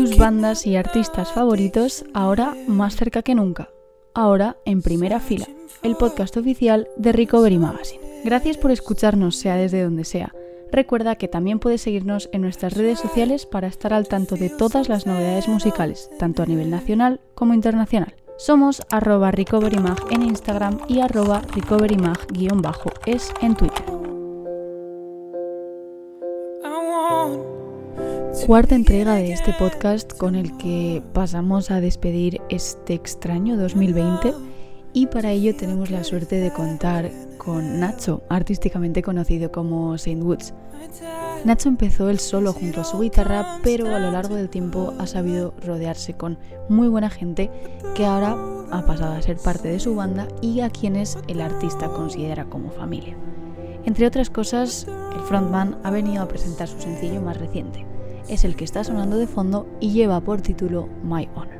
Tus bandas y artistas favoritos ahora más cerca que nunca. Ahora en primera fila, el podcast oficial de Recovery Magazine. Gracias por escucharnos, sea desde donde sea. Recuerda que también puedes seguirnos en nuestras redes sociales para estar al tanto de todas las novedades musicales, tanto a nivel nacional como internacional. Somos arroba recoverymag en Instagram y arroba recoverymag-es en Twitter. Cuarta entrega de este podcast con el que pasamos a despedir este extraño 2020 y para ello tenemos la suerte de contar con Nacho, artísticamente conocido como Saint Woods. Nacho empezó él solo junto a su guitarra, pero a lo largo del tiempo ha sabido rodearse con muy buena gente que ahora ha pasado a ser parte de su banda y a quienes el artista considera como familia. Entre otras cosas, el frontman ha venido a presentar su sencillo más reciente. Es el que está sonando de fondo y lleva por título My Honor.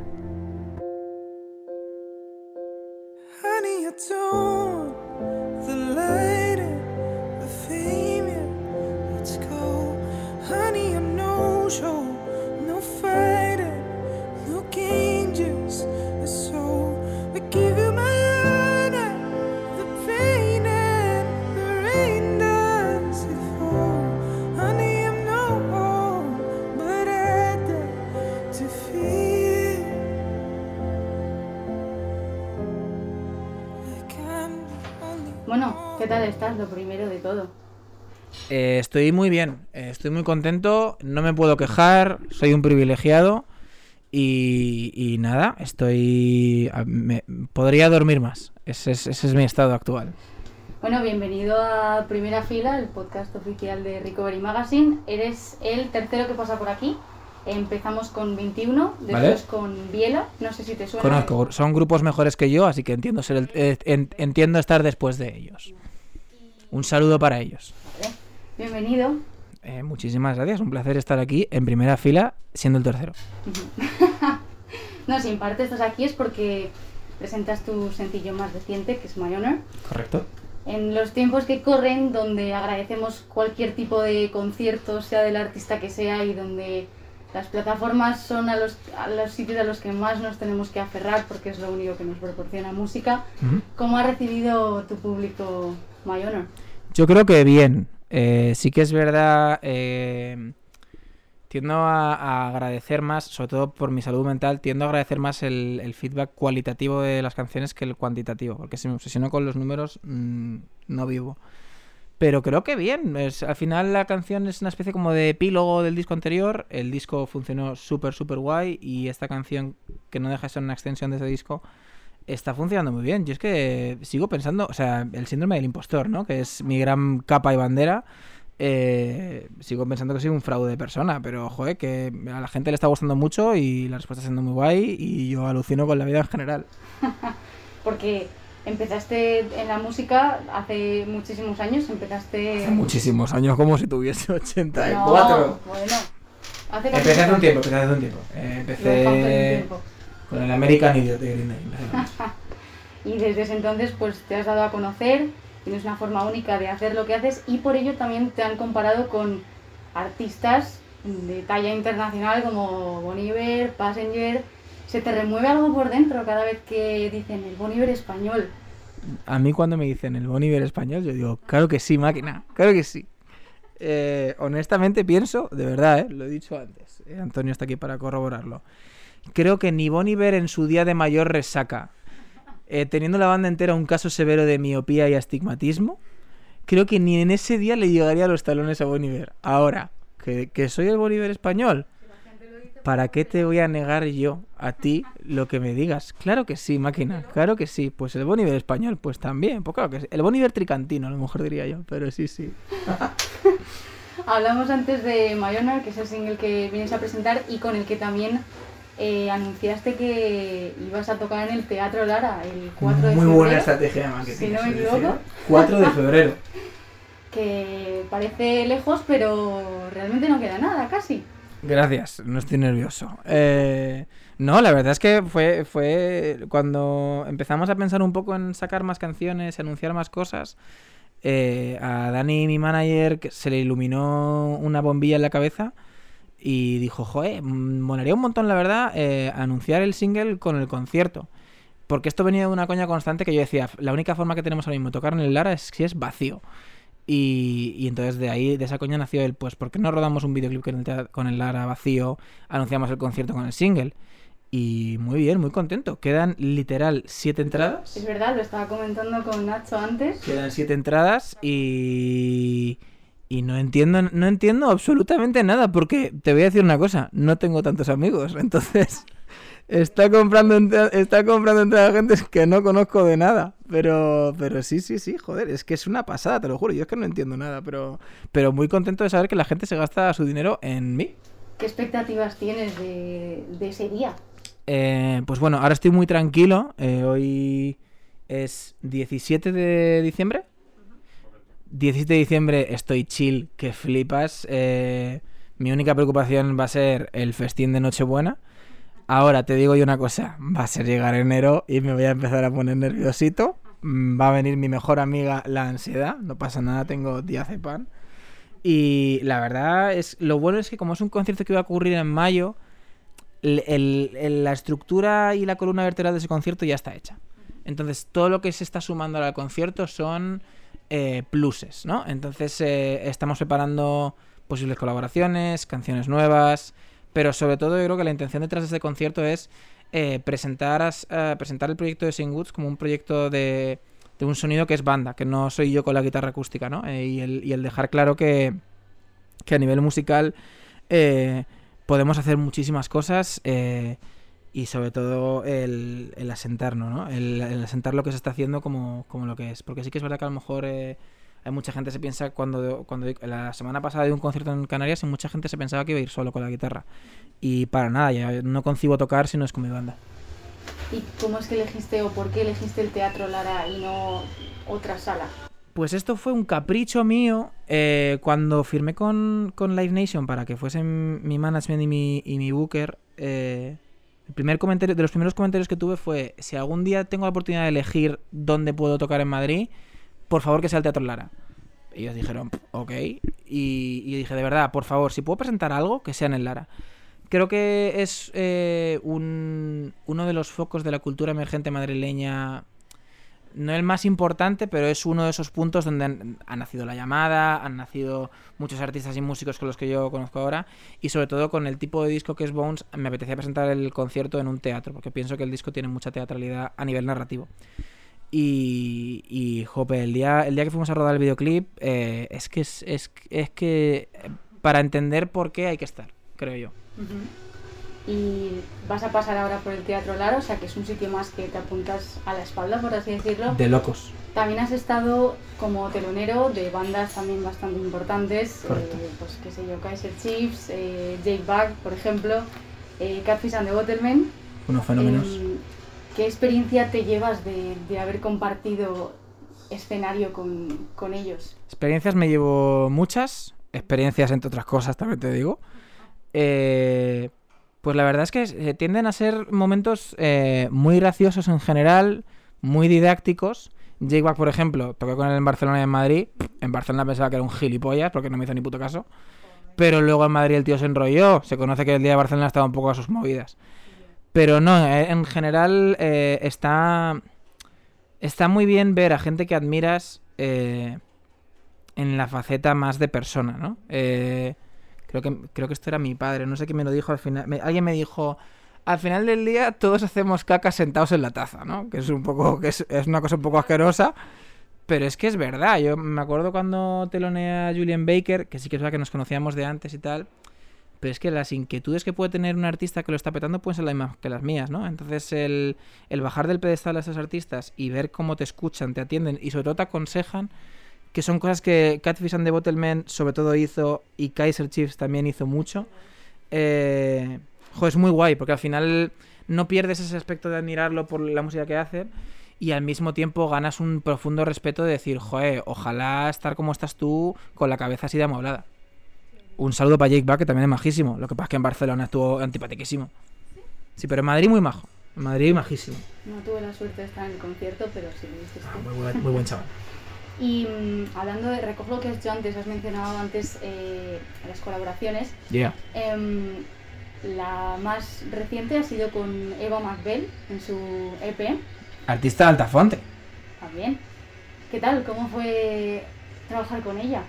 Bueno, ¿qué tal estás? Lo primero de todo. Eh, estoy muy bien, eh, estoy muy contento, no me puedo quejar, soy un privilegiado y, nada, estoy... podría dormir más, ese es, mi estado actual. Bueno, bienvenido a Primera Fila, el podcast oficial de Recovery Magazine. Eres el tercero que pasa por aquí. Empezamos con 21, después con Biela, no sé si te suena. Conozco, son grupos mejores que yo, así que entiendo, ser eh, entiendo estar después de ellos. Un saludo para ellos. Bienvenido. Eh, muchísimas gracias, un placer estar aquí en primera fila siendo el tercero. no, si en parte estás aquí es porque presentas tu sencillo más reciente, que es My Honor. Correcto. En los tiempos que corren, donde agradecemos cualquier tipo de concierto, sea del artista que sea, y donde las plataformas son a los, a los sitios a los que más nos tenemos que aferrar porque es lo único que nos proporciona música. ¿Cómo ha recibido tu público My Honor? Yo creo que bien. Eh, sí que es verdad, eh, tiendo a, agradecer más, sobre todo por mi salud mental, tiendo a agradecer más el, feedback cualitativo de las canciones que el cuantitativo, porque si me obsesiono con los números, mm, no vivo. Pero creo que bien. Es, al final la canción es una especie como de epílogo del disco anterior. El disco funcionó súper, súper guay. Y esta canción, que no deja de ser una extensión de ese disco, está funcionando muy bien. Yo es que sigo pensando, o sea, el síndrome del impostor, ¿no? Que es mi gran capa y bandera. Eh, sigo pensando que soy un fraude de persona, pero joder, que a la gente le está gustando mucho y la respuesta está siendo muy guay y yo alucino con la vida en general. Porque Empezaste en la música hace muchísimos años, empezaste... Hace muchísimos años, como si tuviese 84. No, bueno, hace Empecé hace un tiempo, empecé hace un tiempo. Eh, empecé con el American Idiot de Green Day. y desde ese entonces pues te has dado a conocer, tienes una forma única de hacer lo que haces y por ello también te han comparado con artistas de talla internacional como Bon Iver, Passenger ¿Se te remueve algo por dentro cada vez que dicen el Boniver español? A mí cuando me dicen el Boniver español, yo digo, claro que sí, máquina, claro que sí. Eh, honestamente pienso, de verdad, eh, lo he dicho antes, eh, Antonio está aquí para corroborarlo. Creo que ni Boniver en su día de mayor resaca, teniendo la banda entera un caso severo de miopía y astigmatismo, creo que ni en ese día le llegaría a los talones a Boniver. Ahora, que, que soy el Boniver español, ¿para qué te voy a negar yo a ti lo que me digas? Claro que sí, máquina, claro que sí. Pues el Boniver español, pues también, pues claro que sí. El Boniver tricantino, a lo mejor diría yo, pero sí, sí. Hablamos antes de Mayona, que es el single que vienes a presentar y con el que también eh, anunciaste que ibas a tocar en el Teatro Lara el 4 de febrero. Muy buena estrategia de marketing. Si no me equivoco. 4 de febrero. que parece lejos, pero realmente no queda nada, casi. Gracias, no estoy nervioso. Eh, no, la verdad es que fue, fue cuando empezamos a pensar un poco en sacar más canciones, anunciar más cosas. Eh, a Dani, mi manager, se le iluminó una bombilla en la cabeza y dijo, joder, molaría un montón, la verdad, eh, anunciar el single con el concierto. Porque esto venía de una coña constante que yo decía, la única forma que tenemos ahora mismo de tocar en el Lara es si es vacío. Y, y, entonces de ahí, de esa coña nació el, pues, ¿por qué no rodamos un videoclip con el, con el Lara vacío? Anunciamos el concierto con el single. Y muy bien, muy contento. Quedan literal siete entradas. Es verdad, lo estaba comentando con Nacho antes. Quedan siete entradas y y no entiendo, no entiendo absolutamente nada, porque te voy a decir una cosa, no tengo tantos amigos, entonces está comprando está comprando entre gente que no conozco de nada, pero pero sí, sí, sí, joder, es que es una pasada, te lo juro, yo es que no entiendo nada, pero pero muy contento de saber que la gente se gasta su dinero en mí. ¿Qué expectativas tienes de, ese día? Eh, pues bueno, ahora estoy muy tranquilo, eh, hoy es 17 de diciembre 17 de diciembre estoy chill, que flipas. Eh, mi única preocupación va a ser el festín de Nochebuena. Ahora te digo yo una cosa, va a ser llegar enero y me voy a empezar a poner nerviosito. Mm, va a venir mi mejor amiga, la ansiedad. No pasa nada, tengo pan Y la verdad es, lo bueno es que como es un concierto que va a ocurrir en mayo, la estructura y la columna vertebral de ese concierto ya está hecha. Entonces todo lo que se está sumando al concierto son eh, pluses, ¿no? Entonces eh, estamos preparando posibles colaboraciones, canciones nuevas, pero sobre todo yo creo que la intención detrás de este concierto es eh, presentar, presentar el proyecto de Singwoods como un proyecto de, de, un sonido que es banda, que no soy yo con la guitarra acústica, ¿no? y, el, y, el, dejar claro que, que a nivel musical podemos hacer muchísimas cosas y sobre todo el, el asentarnos, ¿no? El, asentar lo que se está haciendo como, como, lo que es. Porque sí que es verdad que a lo mejor eh, hay mucha gente se piensa cuando, cuando la semana pasada de un concierto en Canarias y mucha gente se pensaba que iba a ir solo con la guitarra. Y para nada, ya no concibo tocar si no es con mi banda. ¿Y cómo es que elegiste o por qué elegiste el Teatro Lara y no otra sala? Pues esto fue un capricho mío eh, cuando firmé con, con Live Nation para que fuesen mi management y mi, y mi booker. Eh, el primer comentario, de los primeros comentarios que tuve fue, si algún día tengo la oportunidad de elegir dónde puedo tocar en Madrid, por favor que sea el Teatro Lara. Ellos dijeron, ok. Y, y, dije, de verdad, por favor, si puedo presentar algo, que sea en el Lara. Creo que es eh, un, uno de los focos de la cultura emergente madrileña no el más importante, pero es uno de esos puntos donde ha nacido la llamada, han nacido muchos artistas y músicos con los que yo conozco ahora, y sobre todo con el tipo de disco que es Bones, me apetecía presentar el concierto en un teatro, porque pienso que el disco tiene mucha teatralidad a nivel narrativo. Y, y jope, el día, el día que fuimos a rodar el videoclip, eh, es que es, es, es, que eh, para entender por qué hay que estar, creo yo y vas a pasar ahora por el Teatro Lara, o sea que es un sitio más que te apuntas a la espalda, por así decirlo. De locos. También has estado como telonero de bandas también bastante importantes, eh, pues qué sé yo, Kaiser Chiefs, eh, Jake Bug, por ejemplo, eh, Catfish and the Watermen. Unos fenómenos. ¿Qué experiencia te llevas de, haber compartido escenario con, con ellos? Experiencias me llevo muchas, experiencias entre otras cosas, también te digo. Eh, pues la verdad es que eh, tienden a ser momentos eh, muy graciosos en general, muy didácticos. Jake Wack, por ejemplo, toqué con él en Barcelona y en Madrid. En Barcelona pensaba que era un gilipollas porque no me hizo ni puto caso. Pero luego en Madrid el tío se enrolló. Se conoce que el día de Barcelona estaba un poco a sus movidas. Pero no, eh, en general está. Está muy bien ver a gente que admiras en la faceta más de persona, ¿no? Eh, Creo que, creo que esto era mi padre, no sé quién me lo dijo al final. alguien me dijo, al final del día todos hacemos caca sentados en la taza, ¿no? Que es un poco, que es, una cosa un poco asquerosa. Pero es que es verdad, yo me acuerdo cuando teloneé a Julian Baker, que sí que es verdad que nos conocíamos de antes y tal, pero es que las inquietudes que puede tener un artista que lo está petando pueden ser las mismas que las mías, ¿no? Entonces el, bajar del pedestal a esos artistas y ver cómo te escuchan, te atienden y sobre todo te aconsejan, que son cosas que Catfish and the Bottlemen sobre todo hizo y Kaiser Chiefs también hizo mucho. Eh, es muy guay porque al final no pierdes ese aspecto de admirarlo por la música que hace y al mismo tiempo ganas un profundo respeto de decir, joder, ojalá estar como estás tú con la cabeza así de amoblada. Un saludo para Jake Buck, que también es majísimo. Lo que pasa es que en Barcelona estuvo antipatiquísimo. Sí, pero en Madrid muy majo. En Madrid majísimo. No tuve la suerte de estar en el concierto, pero sí lo ah, muy, buen, muy buen chaval. Y mm, hablando de, recojo lo que has dicho antes, has mencionado antes eh, las colaboraciones. Yeah. Em, la más reciente ha sido con Eva McBell en su EP. Artista de Altafonte. También. ¿Qué tal? ¿Cómo fue trabajar con ella?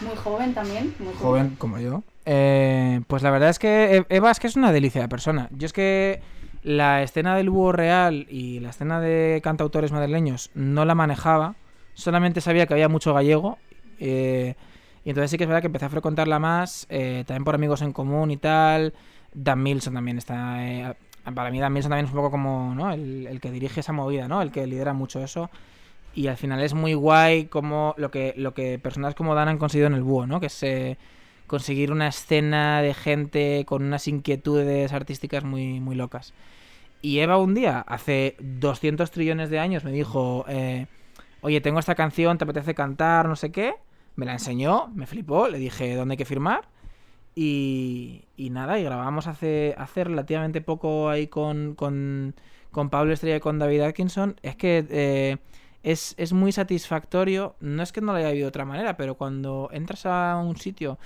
Muy joven también. Muy joven como yo. Eh, pues la verdad es que e-, Eva es que es una delicia de persona. Yo es que la escena del búho real y la escena de cantautores madrileños no la manejaba solamente sabía que había mucho gallego. Eh, y entonces sí que es verdad que empecé a frecuentarla más, eh, también por amigos en común y tal. Dan Milson también está. Eh, para mí, Dan Milson también es un poco como ¿no? el, que dirige esa movida, ¿no? El que lidera mucho eso. Y al final es muy guay como lo que, lo que personas como Dan han conseguido en el búho, ¿no? Que es conseguir una escena de gente con unas inquietudes artísticas muy, muy locas. Y Eva un día, hace 200 trillones de años, me dijo oye, tengo esta canción, ¿te apetece cantar? No sé qué. Me la enseñó, me flipó, le dije dónde hay que firmar. Y, y nada, y grabamos hace, hace relativamente poco ahí con, con, con Pablo Estrella y con David Atkinson. Es que eh, es, es, muy satisfactorio. No es que no lo haya habido de otra manera, pero cuando entras a un sitio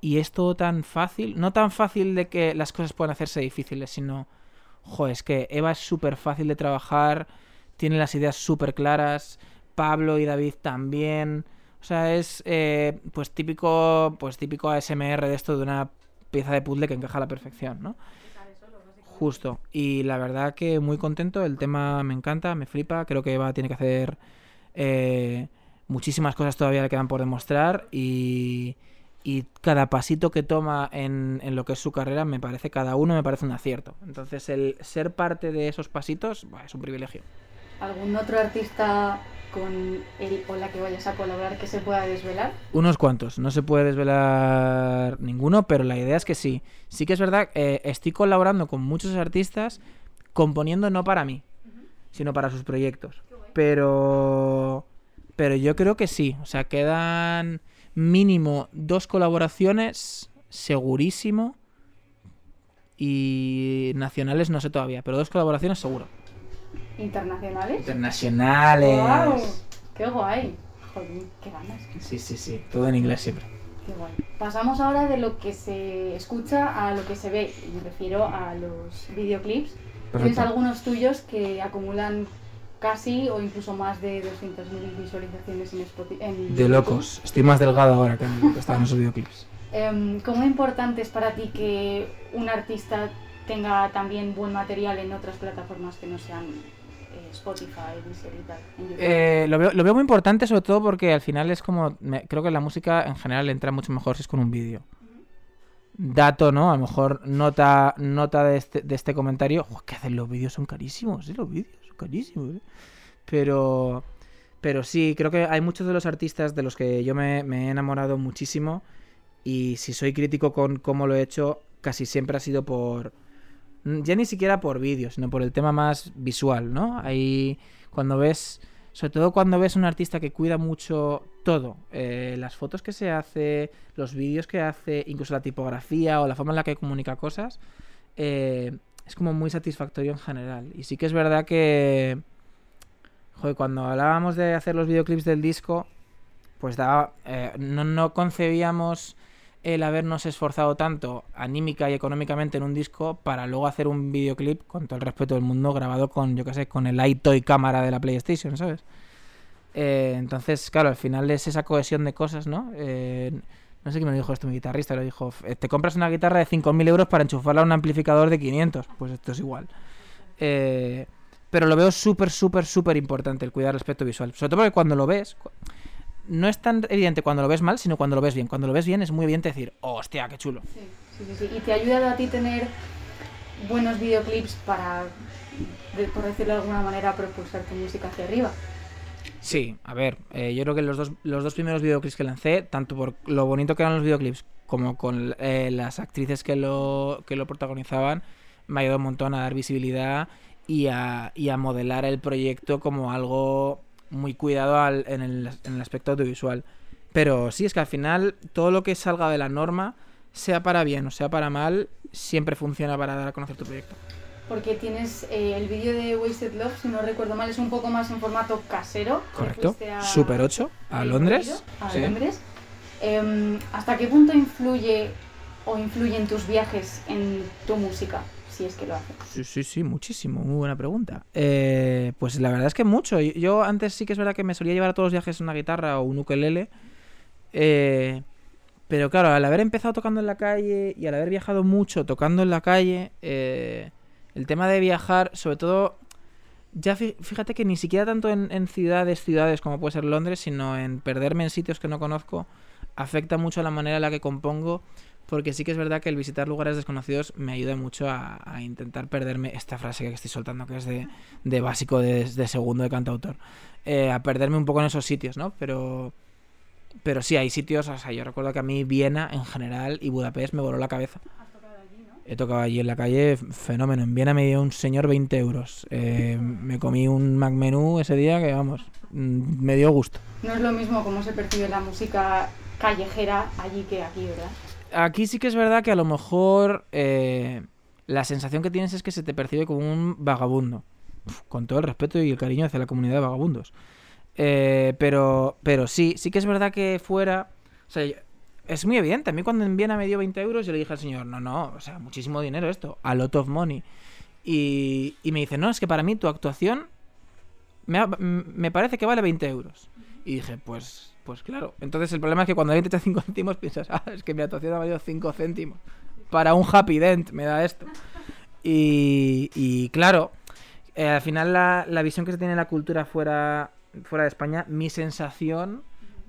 y es todo tan fácil, no tan fácil de que las cosas puedan hacerse difíciles, sino, joder, es que Eva es súper fácil de trabajar, tiene las ideas súper claras, Pablo y David también. O sea, es eh, pues típico, pues típico ASMR de esto de una pieza de puzzle que encaja a la perfección, ¿no? Justo. Y la verdad que muy contento. El tema me encanta, me flipa. Creo que Eva tiene que hacer eh, muchísimas cosas todavía le quedan por demostrar y, y cada pasito que toma en, en, lo que es su carrera me parece, cada uno me parece un acierto. Entonces el ser parte de esos pasitos es un privilegio. ¿Algún otro artista con el o la que vayas a colaborar que se pueda desvelar? Unos cuantos, no se puede desvelar ninguno, pero la idea es que sí. Sí que es verdad, eh, estoy colaborando con muchos artistas componiendo no para mí, sino para sus proyectos. Pero pero yo creo que sí, o sea, quedan mínimo dos colaboraciones, segurísimo. Y nacionales no sé todavía, pero dos colaboraciones seguro. ¿Internacionales? Internacionales. ¡Qué guay! Joder, qué ganas. Sí, sí, sí. Todo en inglés siempre. Qué guay. Pasamos ahora de lo que se escucha a lo que se ve. Me refiero a los videoclips. Tienes algunos tuyos que acumulan casi o incluso más de 200.000 visualizaciones en Spotify. de locos. Estoy más delgado ahora que, estaba en esos videoclips. Eh, ¿Cómo importante es para ti que un artista tenga también buen material en otras plataformas que no sean Spotify, Deezer y tal. Eh, lo, veo, lo, veo, muy importante, sobre todo porque al final es como. creo que la música en general entra mucho mejor si es con un vídeo. Dato, ¿no? A lo mejor nota, nota de, este, de este comentario. ¿Qué hacen los vídeos? Son carísimos, ¿eh? Los vídeos son carísimos, ¿eh? Pero. Pero sí, creo que hay muchos de los artistas de los que yo me, me he enamorado muchísimo. Y si soy crítico con cómo lo he hecho, casi siempre ha sido por ya ni siquiera por vídeo, sino por el tema más visual, ¿no? Ahí cuando ves, sobre todo cuando ves un artista que cuida mucho todo, eh, las fotos que se hace, los vídeos que hace, incluso la tipografía o la forma en la que comunica cosas, eh, es como muy satisfactorio en general. Y sí que es verdad que, joder, cuando hablábamos de hacer los videoclips del disco, pues daba, eh, no concebíamos el habernos esforzado tanto anímica y económicamente en un disco para luego hacer un videoclip con todo el respeto del mundo grabado con, yo qué sé, con el iToy cámara de la PlayStation, ¿sabes? Eh, entonces, claro, al final es esa cohesión de cosas, ¿no? Eh, no sé quién me dijo esto, mi guitarrista, lo dijo, te compras una guitarra de 5.000 euros para enchufarla a un amplificador de 500, pues esto es igual. Eh, pero lo veo súper, súper, súper importante el cuidar el aspecto visual. Sobre todo porque cuando lo ves, no es tan evidente cuando lo ves mal, sino cuando lo ves bien. Cuando lo ves bien es muy evidente decir, hostia, qué chulo. Sí, sí, sí. ¿Y te ha ayudado a ti tener buenos videoclips para, por decirlo de alguna manera, propulsar tu música hacia arriba? Sí, a ver, eh, yo creo que los dos, los dos primeros videoclips que lancé, tanto por lo bonito que eran los videoclips como con eh, las actrices que lo, que lo protagonizaban, me ha ayudado un montón a dar visibilidad y a, y a modelar el proyecto como algo muy cuidado en, el, en, el, aspecto audiovisual. Pero sí, es que al final todo lo que salga de la norma, sea para bien o sea para mal, siempre funciona para dar a conocer tu proyecto. porque tienes eh, el vídeo de Wasted Love, si no recuerdo mal, es un poco más en formato casero. Correcto. a- Super 8 a Londres. A Sí. Londres. Em, ¿Hasta qué punto influye o influyen tus viajes en tu música? Si es que lo haces. Sí, sí, sí, muchísimo. Muy buena pregunta. Eh, pues la verdad es que mucho. Yo- antes sí que es verdad que me solía llevar a todos los viajes una guitarra o un ukelele. eh, pero claro, al haber empezado tocando en la calle y al haber viajado mucho tocando en la calle, eh, el tema de viajar, sobre todo, ya fí- fíjate que ni siquiera tanto en, en ciudades, ciudades como puede ser Londres, sino en perderme en sitios que no conozco, afecta mucho a la manera en la que compongo porque sí que es verdad que el visitar lugares desconocidos me ayuda mucho a, a intentar perderme esta frase que estoy soltando, que es de, de básico de, de segundo de cantautor, eh, a perderme un poco en esos sitios, ¿no? Pero, pero sí, hay sitios, o sea, yo recuerdo que a mí Viena en general y Budapest me voló la cabeza. He tocado allí en la calle, fenómeno. En Viena me dio un señor 20 euros. Eh, me comí un Mac menú ese día que, vamos, mm, me dio gusto. No es lo mismo cómo se percibe la música callejera allí que aquí, ¿verdad? Aquí sí que es verdad que a lo mejor eh, la sensación que tienes es que se te percibe como un vagabundo. Con todo el respeto y el cariño hacia la comunidad de vagabundos. Eh, pero, pero sí, sí que es verdad que fuera. O sea, es muy evidente. A mí cuando en Viena me dio 20 euros, yo le dije al señor, no, no, o sea, muchísimo dinero esto, a lot of money. Y, y me dice, no, es que para mí tu actuación me, me parece que vale 20 euros. Y dije, pues, pues claro. Entonces el problema es que cuando alguien te echa 5 céntimos piensas, ah, es que mi actuación ha valido 5 céntimos. Para un happy dent me da esto. Y, y claro, eh, al final la, la visión que se tiene de la cultura fuera, fuera de España, mi sensación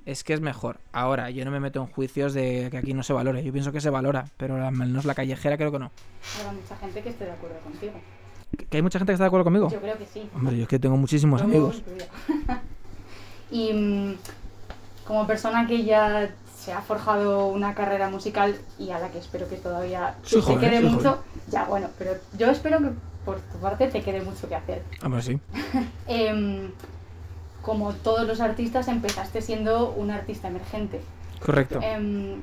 es que es mejor. Ahora, yo no me meto en juicios de que aquí no se valore. Yo pienso que se valora, pero al menos la callejera creo que no. Habrá mucha gente que esté de acuerdo contigo. ¿Que- ¿Que hay mucha gente que está de acuerdo conmigo? Yo creo que sí. Hombre, yo es que tengo muchísimos amigos. y mm, como persona que ya se ha forjado una carrera musical y a la que espero que todavía joven, quede mucho, ya bueno, pero yo espero que por tu parte te quede mucho que hacer. Hombre, sí. Em, como todos los artistas, empezaste siendo un artista emergente. Correcto. Em,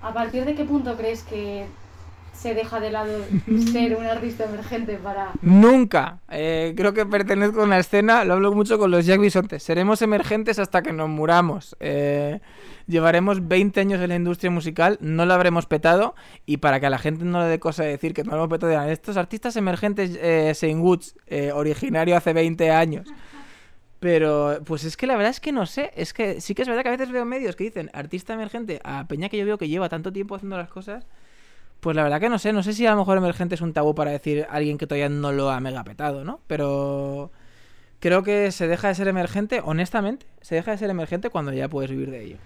¿A partir de qué punto crees que se deja de lado ser un artista emergente para... Nunca. Eh, creo que pertenezco a una escena, lo hablo mucho con los Jack Bisontes. Seremos emergentes hasta que nos muramos. Eh, llevaremos 20 años en la industria musical, no lo habremos petado. Y para que a la gente no le dé cosa de decir que no lo hemos petado, dirán, estos artistas emergentes, eh, Saint Woods, eh, originario hace 20 años. Pero, pues es que la verdad es que no sé. Es que sí que es verdad que a veces veo medios que dicen artista emergente a Peña que yo veo que lleva tanto tiempo haciendo las cosas. Pues la verdad que no sé, no sé si a lo mejor emergente es un tabú para decir a alguien que todavía no lo ha mega petado, ¿no? Pero creo que se deja de ser emergente, honestamente, se deja de ser emergente cuando ya puedes vivir de ello.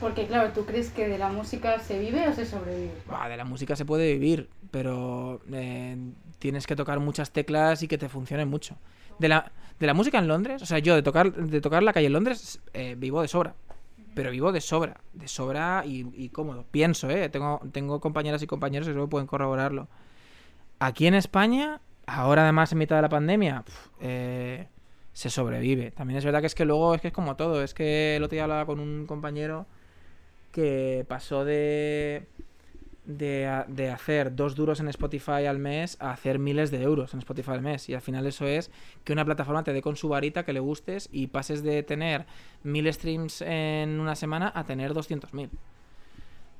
Porque claro, ¿tú crees que de la música se vive o se sobrevive? Bah, de la música se puede vivir, pero eh, tienes que tocar muchas teclas y que te funcione mucho. De la, de la música en Londres, o sea, yo de tocar, de tocar la calle en Londres eh, vivo de sobra. Pero vivo de sobra, de sobra y, cómodo. Pienso, ¿eh? Tengo, tengo compañeras y compañeros que solo pueden corroborarlo. Aquí en España, ahora además en mitad de la pandemia, eh, se sobrevive. También es verdad que es que luego es que es como todo. Es que el otro día hablaba con un compañero que pasó de, de, de hacer dos duros en Spotify al mes a hacer miles de euros en Spotify al mes. Y al final eso es que una plataforma te dé con su varita, que le gustes y pases de tener mil streams en una semana a tener 200.000.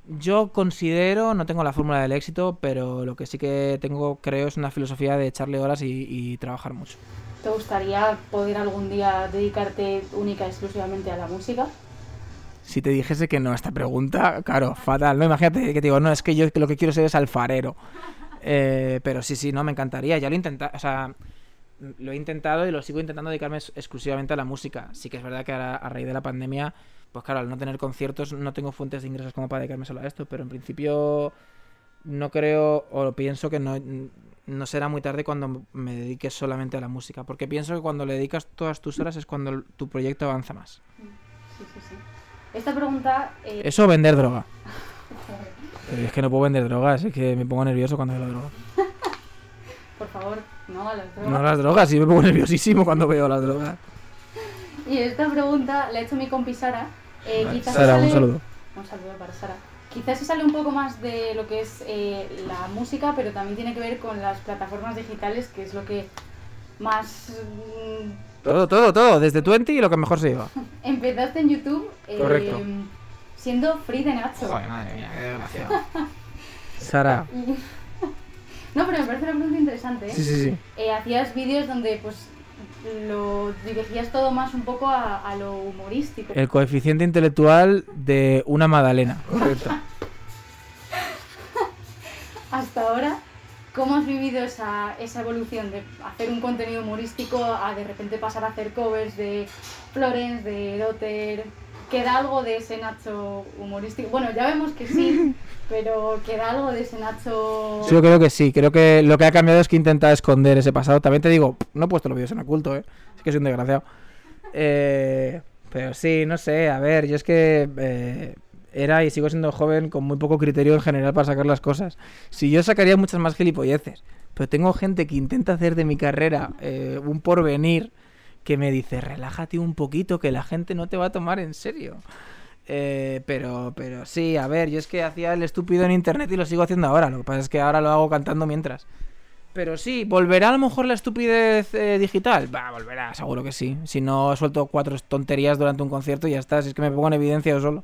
Yo considero, no tengo la fórmula del éxito, pero lo que sí que tengo, creo, es una filosofía de echarle horas y, y trabajar mucho. ¿Te gustaría poder algún día dedicarte única y exclusivamente a la música? Si te dijese que no a esta pregunta, claro, fatal, ¿no? Imagínate que te digo, no, es que yo lo que quiero ser es alfarero. Eh, pero sí, sí, no, me encantaría. Ya lo he intentado, o sea, lo he intentado y lo sigo intentando dedicarme ex- exclusivamente a la música. Sí que es verdad que ahora, a raíz de la pandemia, pues claro, al no tener conciertos no tengo fuentes de ingresos como para dedicarme solo a esto, pero en principio no creo o pienso que no, no será muy tarde cuando me dedique solamente a la música, porque pienso que cuando le dedicas todas tus horas es cuando tu proyecto avanza más. Sí, sí, sí. Esta pregunta... eh, Eso vender droga. Eh, Es que no puedo vender drogas, es que me pongo nervioso cuando veo la droga. Por favor, no a las drogas. No las drogas, sí me pongo nerviosísimo cuando veo las drogas. Y esta pregunta la ha hecho mi compi Sara. Eh, Vale, quizás Sara, un sale- saludo. Un saludo para Sara. quizás se sale un poco más de lo que es eh, la música, pero también tiene que ver con las plataformas digitales, que es lo que más... mm, Todo, todo, todo. Desde 20 y lo que mejor se lleva. Empezaste en YouTube eh, Correcto. siendo Free de Nacho. Joder, madre mía, qué desgraciado. Sara. No, pero me parece una pregunta interesante. ¿eh? Sí, sí, sí. Eh, hacías vídeos donde pues lo dirigías todo más un poco a, a lo humorístico. El coeficiente intelectual de una magdalena. Correcto. Hasta ahora, ¿cómo has vivido esa, esa evolución de hacer un contenido humorístico a de repente pasar a hacer covers de Florence, de Dotter? ¿Queda algo de ese Nacho humorístico? Bueno, ya vemos que sí, pero ¿queda algo de ese Nacho...? Sí, yo creo que sí. Creo que lo que ha cambiado es que intenta esconder ese pasado. También te digo, no he puesto los vídeos en oculto, ¿eh? Es que soy un desgraciado. Eh, pero sí, no sé. A ver, yo es que eh, era y sigo siendo joven con muy poco criterio en general para sacar las cosas. Si yo sacaría muchas más gilipolleces. Pero tengo gente que intenta hacer de mi carrera eh, un porvenir que me dice, relájate un poquito, que la gente no te va a tomar en serio. Eh, pero, pero sí, a ver, yo es que hacía el estúpido en internet y lo sigo haciendo ahora. Lo que pasa es que ahora lo hago cantando mientras. Pero sí, ¿volverá a lo mejor la estupidez eh, digital? Va, volverá, seguro que sí. Si no suelto cuatro tonterías durante un concierto y ya está. Si es que me pongo en evidencia yo solo.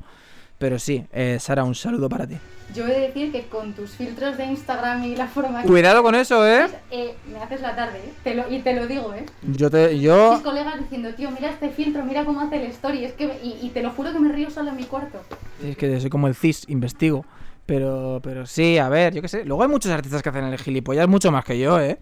Pero sí, eh, Sara, un saludo para ti. Yo he de decir que con tus filtros de Instagram y la forma que Cuidado con eso, ¿eh? haces, eh, me haces la tarde, ¿eh? Te lo, y te lo digo, ¿eh? Yo te, yo, Mis colegas diciendo, tío, mira este filtro, mira cómo hace el story. Es que, me- y, y te lo juro que me río solo en mi cuarto. es que soy como el CIS, investigo. Pero, pero sí, a ver, yo qué sé. Luego hay muchos artistas que hacen el gilipollas mucho más que yo, ¿eh?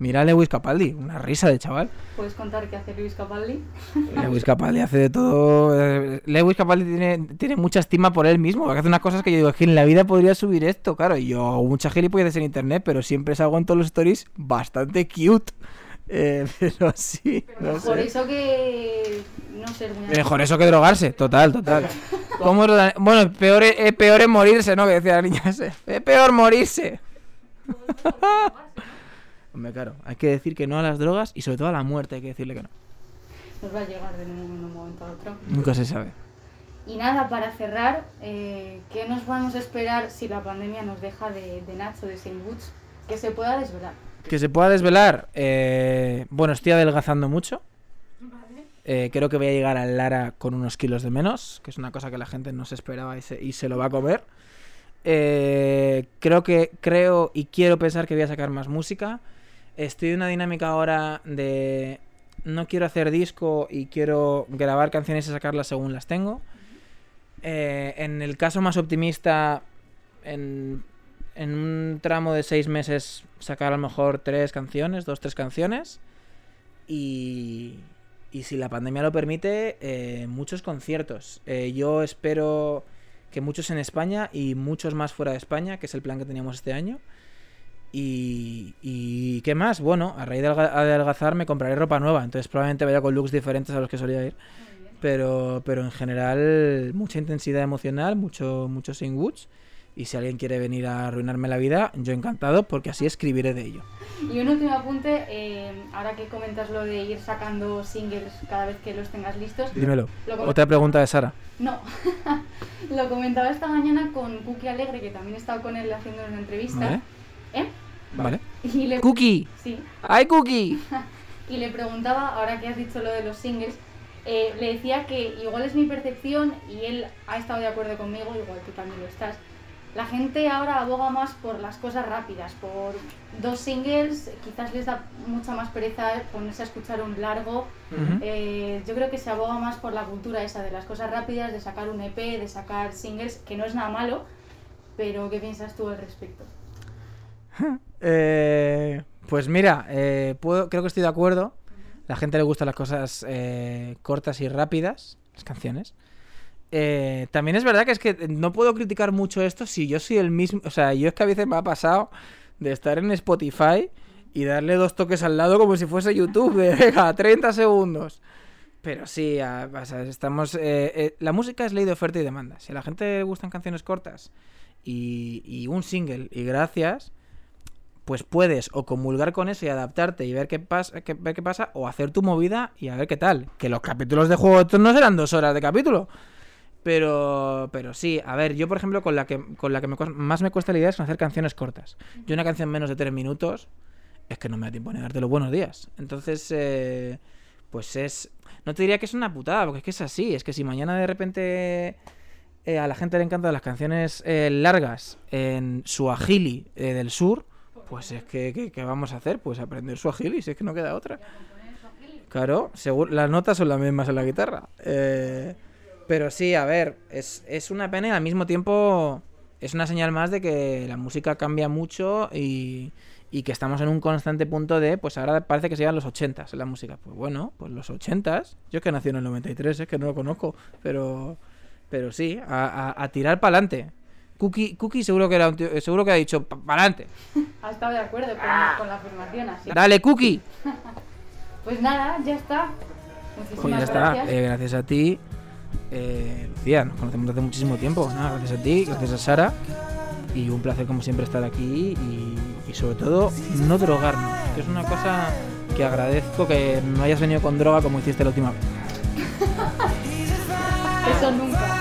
Mira a Lewis Capaldi, una risa de chaval. ¿Puedes contar qué hace Luis Capaldi? Lewis Capaldi hace de todo. eh, Lewis Capaldi tiene, tiene mucha estima por él mismo. porque Hace unas cosas que yo digo, es que en la vida podría subir esto, claro. Y yo hago muchas gilipollas en internet, pero siempre salgo en todos los stories bastante cute. Eh, pero sí, no Por sé. eso que no ser muy Mejor eso que drogarse, total, total. ¿Cómo lo bueno, peor es, eh, peor es morirse, ¿no? Que decía la niña. Es peor morirse. Hombre, claro, hay que decir que no a las drogas y sobre todo a la muerte hay que decirle que no. nos va a llegar de un, momento a otro. Nunca se sabe. Y nada, para cerrar, eh, ¿qué nos vamos a esperar si la pandemia nos deja de, de Nacho, de Saint Woods? Que se pueda desvelar. Que se pueda desvelar. eh, bueno, estoy adelgazando mucho. Eh, creo que voy a llegar al Lara con unos kilos de menos, que es una cosa que la gente no se esperaba y se, y se lo va a comer. Eh, creo que creo y quiero pensar que voy a sacar más música. Estoy en una dinámica ahora de no quiero hacer disco y quiero grabar canciones y sacarlas según las tengo. Eh, en el caso más optimista, en, un tramo de seis meses sacar a lo mejor tres canciones, dos, tres canciones. Y, y si la pandemia lo permite, eh, muchos conciertos. Eh, yo espero que muchos en España y muchos más fuera de España, que es el plan que teníamos este año. Y, y qué más, bueno, a raíz de adelgazar me compraré ropa nueva, entonces probablemente vaya con looks diferentes a los que solía ir. Pero, pero en general, mucha intensidad emocional, mucho, mucho Sing Woods. Y si alguien quiere venir a arruinarme la vida, yo encantado, porque así escribiré de ello. Y un último apunte, eh, ahora que comentas lo de ir sacando singles cada vez que los tengas listos. Dímelo. Otra pregunta de Sara. No, lo comentaba esta mañana con Cookie Alegre, que también he estado con él haciendo una entrevista. ¿Eh? Vale. Y le, Cookie. sí, ¡Ay, Cookie! y le preguntaba, ahora que has dicho lo de los singles, eh, le decía que igual es mi percepción y él ha estado de acuerdo conmigo, igual tú también lo estás. La gente ahora aboga más por las cosas rápidas, por dos singles, quizás les da mucha más pereza ponerse a escuchar un largo. Eh, yo creo que se aboga más por la cultura esa de las cosas rápidas, de sacar un EP, de sacar singles, que no es nada malo, pero ¿qué piensas tú al respecto? Eh, pues mira, eh, creo que estoy de acuerdo. La gente le gustan las cosas eh, cortas y rápidas, las canciones. También es verdad que es que no puedo criticar mucho esto si yo soy el mismo. O sea, yo es que a veces me ha pasado de estar en Spotify y darle dos toques al lado como si fuese YouTube, de venga, 30 segundos. Pero sí, a- estamos. la música es ley de oferta y demanda. Si a la gente le gustan canciones cortas y un single y gracias, pues puedes o comulgar con eso y adaptarte y ver qué, pasa, ver qué pasa, o hacer tu movida y a ver qué tal. Que los capítulos de Juego de Tronos eran dos horas de capítulo. Pero, pero sí, a ver, yo por ejemplo con la que, con la que más me cuesta la idea es hacer canciones cortas. Yo una canción menos de tres minutos es que no me da tiempo ni darte los buenos días. Entonces, eh, pues es... No te diría que es una putada, porque es que es así. Es que si mañana de repente eh, a la gente le encantan las canciones eh, largas en Suajili eh, del sur, pues es que, que- ¿qué vamos a hacer? Pues aprender Suajili, si es que no queda otra. Claro, seguro, las notas son las mismas en la guitarra. Eh, pero sí, a ver, es, es una pena y al mismo tiempo es una señal más de que la música cambia mucho y, y que estamos en un constante punto de, pues ahora parece que se llevan los 80 en la música. Pues bueno, pues los 80 yo es que nací en el 93, es que no lo conozco, pero, pero sí, a, a- a tirar para adelante. Cookie, Cookie seguro que era un tío- seguro que ha dicho para adelante. Ha estado de acuerdo con, con la afirmación así. Dale, Cookie. Pues nada, ya está. Muchísimas Pues ya está, gracias. eh, gracias a ti, eh, Lucía, nos conocemos desde hace muchísimo tiempo. Nada, gracias a ti, gracias a Sara. Y un placer como siempre estar aquí y, y sobre todo no drogarnos, que es una cosa que agradezco que no hayas venido con droga como hiciste la última vez. Eso nunca.